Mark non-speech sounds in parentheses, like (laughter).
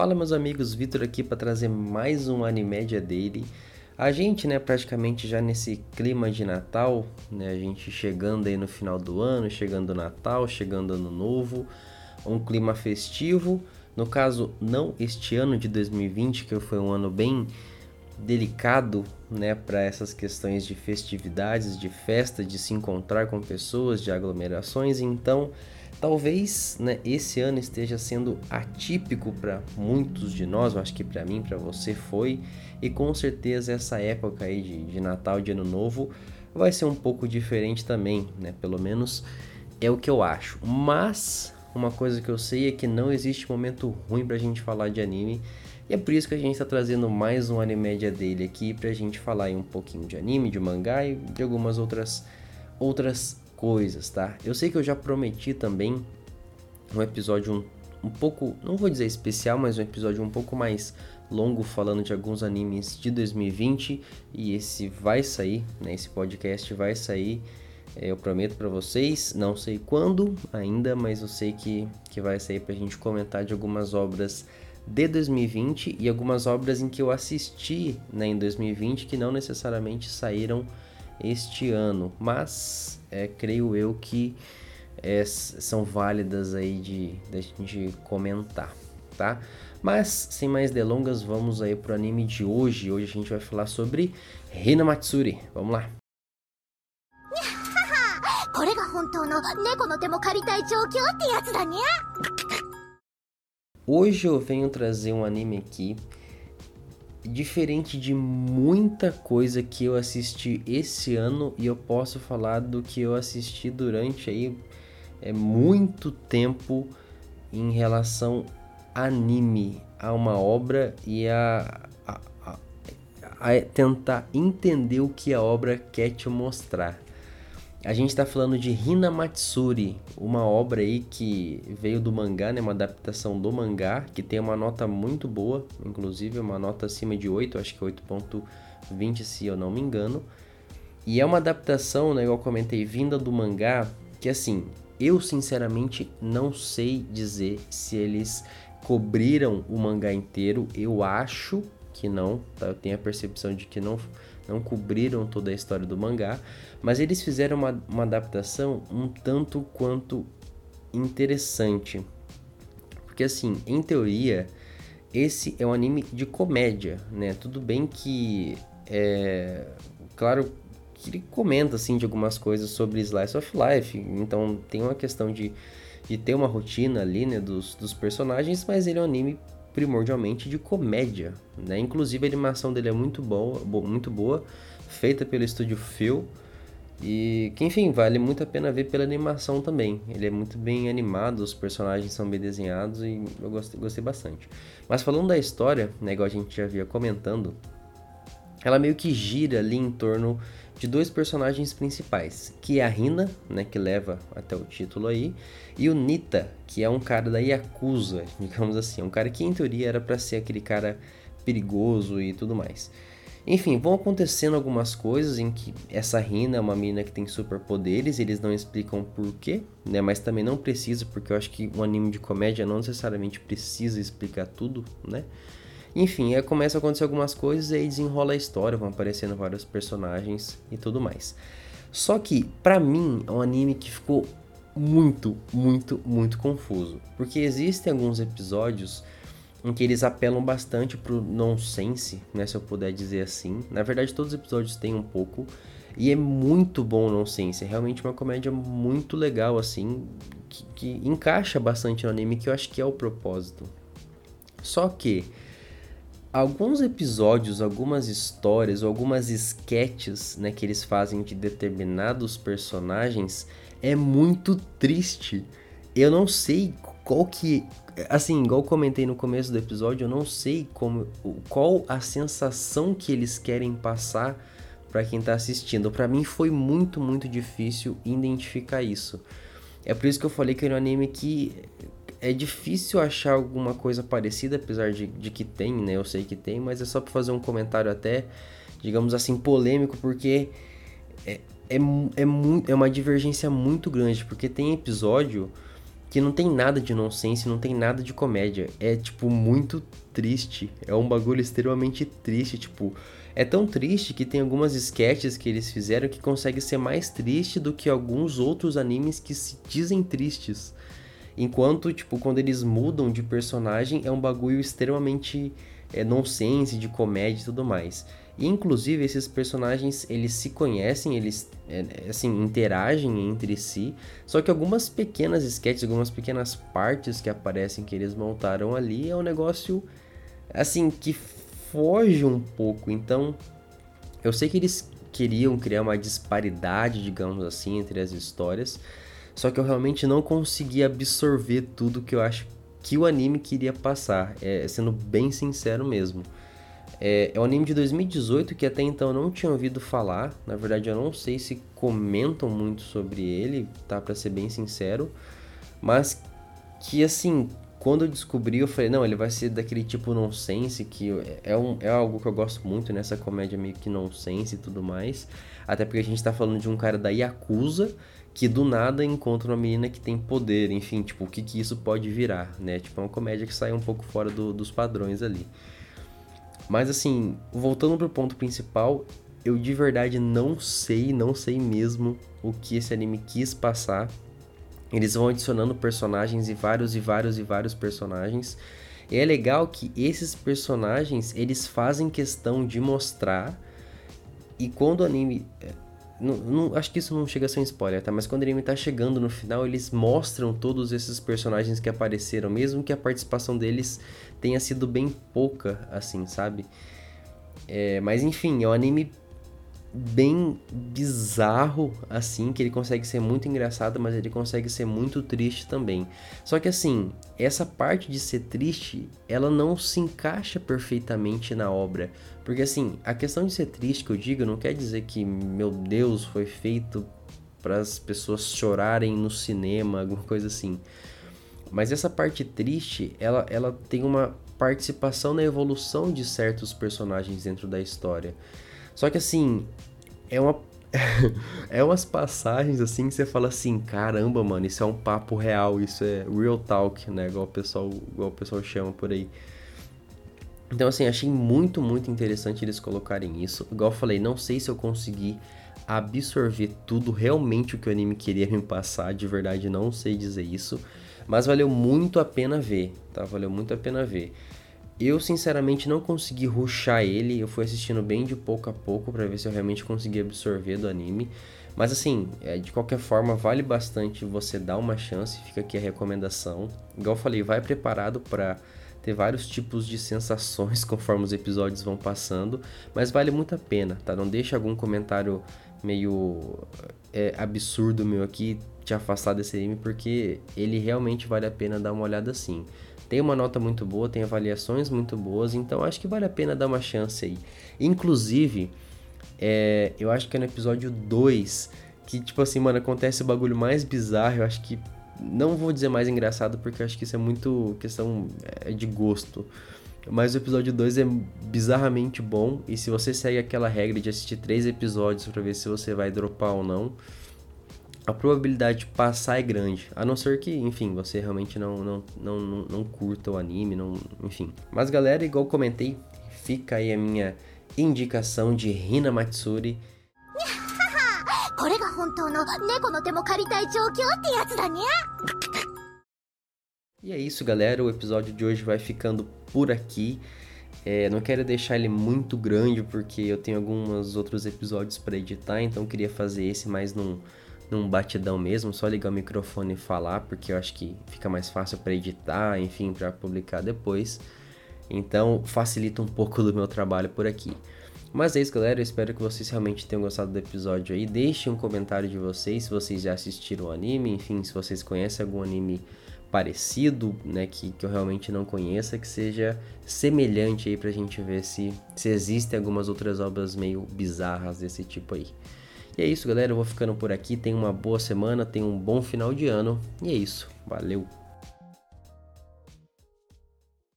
Fala meus amigos, Vitor aqui para trazer mais um Animédia dele. A gente, né, praticamente já nesse clima de Natal, né, a gente chegando aí no final do ano, chegando Natal, chegando Ano Novo, um clima festivo. No caso, não este ano de 2020, que foi um ano bem delicado, né, para essas questões de festividades, de festa, de se encontrar com pessoas, de aglomerações. Então, talvez, né, esse ano esteja sendo atípico para muitos de nós. Eu acho que para mim, para você foi, e com certeza essa época aí de, de Natal, de Ano Novo, vai ser um pouco diferente também, né? Pelo menos é o que eu acho. Mas uma coisa que eu sei é que não existe momento ruim pra gente falar de anime. E é por isso que a gente está trazendo mais um Animédia dele aqui pra gente falar um pouquinho de anime, de mangá e de algumas outras outras coisas, tá? Eu sei que eu já prometi também um episódio um, um pouco, não vou dizer especial, mas um episódio um pouco mais longo falando de alguns animes de 2020 e esse vai sair, né? Esse podcast vai sair, é, eu prometo para vocês, não sei quando ainda, mas eu sei que, que vai sair pra gente comentar de algumas obras de 2020 e algumas obras em que eu assisti né, em 2020 que não necessariamente saíram este ano, mas é, creio eu que é, são válidas aí de, de a gente comentar, tá? Mas sem mais delongas, vamos aí pro anime de hoje. Hoje a gente vai falar sobre Hina Matsuri. Vamos lá. (laughs) Hoje eu venho trazer um anime aqui diferente de muita coisa que eu assisti esse ano e eu posso falar do que eu assisti durante aí é muito tempo em relação anime a uma obra e a, a, a, a tentar entender o que a obra quer te mostrar. A gente está falando de Hina Matsuri, uma obra aí que veio do mangá, né, uma adaptação do mangá, que tem uma nota muito boa, inclusive uma nota acima de 8, acho que 8.20 se eu não me engano. E é uma adaptação, né, igual eu comentei, vinda do mangá, que assim, eu sinceramente não sei dizer se eles cobriram o mangá inteiro, eu acho que não, tá? Eu tenho a percepção de que não não cobriram toda a história do mangá, mas eles fizeram uma, uma adaptação um tanto quanto interessante. Porque assim, em teoria, esse é um anime de comédia, né? Tudo bem que é claro que ele comenta assim de algumas coisas sobre slice of life, então tem uma questão de, de ter uma rotina ali, né, dos, dos personagens, mas ele é um anime primordialmente de comédia, né? Inclusive a animação dele é muito boa, muito boa, feita pelo estúdio Phil e que enfim vale muito a pena ver pela animação também. Ele é muito bem animado, os personagens são bem desenhados e eu gostei, gostei bastante. Mas falando da história, né, igual a gente já via comentando, ela meio que gira ali em torno de dois personagens principais, que é a Rina, né, que leva até o título aí, e o Nita, que é um cara da Yakuza, (laughs) digamos assim, um cara que em teoria era para ser aquele cara perigoso e tudo mais. Enfim, vão acontecendo algumas coisas em que essa Rina é uma menina que tem superpoderes, eles não explicam porquê, né? Mas também não precisa, porque eu acho que um anime de comédia não necessariamente precisa explicar tudo, né? Enfim, aí começa a acontecer algumas coisas e aí desenrola a história, vão aparecendo vários personagens e tudo mais. Só que, para mim, é um anime que ficou muito, muito, muito confuso. Porque existem alguns episódios em que eles apelam bastante pro nonsense, né, se eu puder dizer assim. Na verdade, todos os episódios têm um pouco. E é muito bom o nonsense. É realmente uma comédia muito legal, assim, que, que encaixa bastante no anime, que eu acho que é o propósito. Só que alguns episódios, algumas histórias, algumas sketches, né, que eles fazem de determinados personagens é muito triste. Eu não sei qual que, assim, igual comentei no começo do episódio, eu não sei como, qual a sensação que eles querem passar para quem tá assistindo. Para mim foi muito, muito difícil identificar isso. É por isso que eu falei que era um anime que é difícil achar alguma coisa parecida, apesar de, de que tem, né? Eu sei que tem, mas é só para fazer um comentário até, digamos assim, polêmico, porque é, é, é, muito, é uma divergência muito grande, porque tem episódio que não tem nada de nonsense, não tem nada de comédia. É, tipo, muito triste. É um bagulho extremamente triste, tipo... É tão triste que tem algumas sketches que eles fizeram que conseguem ser mais triste do que alguns outros animes que se dizem tristes. Enquanto, tipo, quando eles mudam de personagem, é um bagulho extremamente é, nonsense, de comédia e tudo mais. E, inclusive, esses personagens, eles se conhecem, eles, é, assim, interagem entre si. Só que algumas pequenas sketches, algumas pequenas partes que aparecem que eles montaram ali, é um negócio, assim, que foge um pouco. Então, eu sei que eles queriam criar uma disparidade, digamos assim, entre as histórias. Só que eu realmente não consegui absorver tudo que eu acho que o anime queria passar, é, sendo bem sincero mesmo. É, é um anime de 2018 que até então eu não tinha ouvido falar. Na verdade, eu não sei se comentam muito sobre ele, tá? Pra ser bem sincero. Mas que assim, quando eu descobri, eu falei, não, ele vai ser daquele tipo nonsense, que é, um, é algo que eu gosto muito nessa comédia meio que nonsense e tudo mais. Até porque a gente tá falando de um cara da Yakuza que do nada encontra uma menina que tem poder, enfim, tipo, o que que isso pode virar, né? Tipo, é uma comédia que sai um pouco fora do, dos padrões ali. Mas assim, voltando pro ponto principal, eu de verdade não sei, não sei mesmo o que esse anime quis passar. Eles vão adicionando personagens e vários e vários e vários personagens. E é legal que esses personagens, eles fazem questão de mostrar e quando o anime não, não, acho que isso não chega a ser um spoiler, tá? Mas quando o anime tá chegando no final, eles mostram todos esses personagens que apareceram, mesmo que a participação deles tenha sido bem pouca, assim, sabe? É, mas enfim, é um anime bem bizarro, assim, que ele consegue ser muito engraçado, mas ele consegue ser muito triste também. Só que assim, essa parte de ser triste, ela não se encaixa perfeitamente na obra. Porque assim, a questão de ser triste que eu digo não quer dizer que, meu Deus, foi feito para as pessoas chorarem no cinema, alguma coisa assim. Mas essa parte triste, ela, ela tem uma participação na evolução de certos personagens dentro da história. Só que assim, é uma. (laughs) é umas passagens assim que você fala assim, caramba, mano, isso é um papo real, isso é real talk, né? Igual o pessoal, igual o pessoal chama por aí. Então, assim, achei muito, muito interessante eles colocarem isso. Igual eu falei, não sei se eu consegui absorver tudo realmente o que o anime queria me passar, de verdade não sei dizer isso. Mas valeu muito a pena ver, tá? Valeu muito a pena ver. Eu, sinceramente, não consegui ruxar ele, eu fui assistindo bem de pouco a pouco para ver se eu realmente consegui absorver do anime. Mas assim, é, de qualquer forma, vale bastante você dar uma chance, fica aqui a recomendação. Igual eu falei, vai preparado para ter vários tipos de sensações (laughs) conforme os episódios vão passando, mas vale muito a pena, tá? Não deixa algum comentário meio é, absurdo meu aqui te afastar desse anime, porque ele realmente vale a pena dar uma olhada assim. Tem uma nota muito boa, tem avaliações muito boas, então acho que vale a pena dar uma chance aí. Inclusive, é, eu acho que é no episódio 2 que, tipo assim, mano, acontece o bagulho mais bizarro, eu acho que. Não vou dizer mais engraçado, porque eu acho que isso é muito questão é, de gosto. Mas o episódio 2 é bizarramente bom. E se você segue aquela regra de assistir três episódios para ver se você vai dropar ou não, a probabilidade de passar é grande. A não ser que, enfim, você realmente não, não, não, não, não curta o anime, não, enfim. Mas galera, igual comentei, fica aí a minha indicação de Hina Matsuri. (laughs) E é isso, galera. O episódio de hoje vai ficando por aqui. É, não quero deixar ele muito grande porque eu tenho alguns outros episódios para editar, então queria fazer esse mais num num batidão mesmo, só ligar o microfone e falar, porque eu acho que fica mais fácil para editar, enfim, para publicar depois. Então facilita um pouco do meu trabalho por aqui. Mas é isso, galera. Eu espero que vocês realmente tenham gostado do episódio aí. Deixem um comentário de vocês se vocês já assistiram o anime, enfim, se vocês conhecem algum anime parecido, né, que, que eu realmente não conheça, que seja semelhante aí pra gente ver se, se existem algumas outras obras meio bizarras desse tipo aí. E é isso, galera. Eu vou ficando por aqui. Tenha uma boa semana, tenha um bom final de ano. E é isso. Valeu!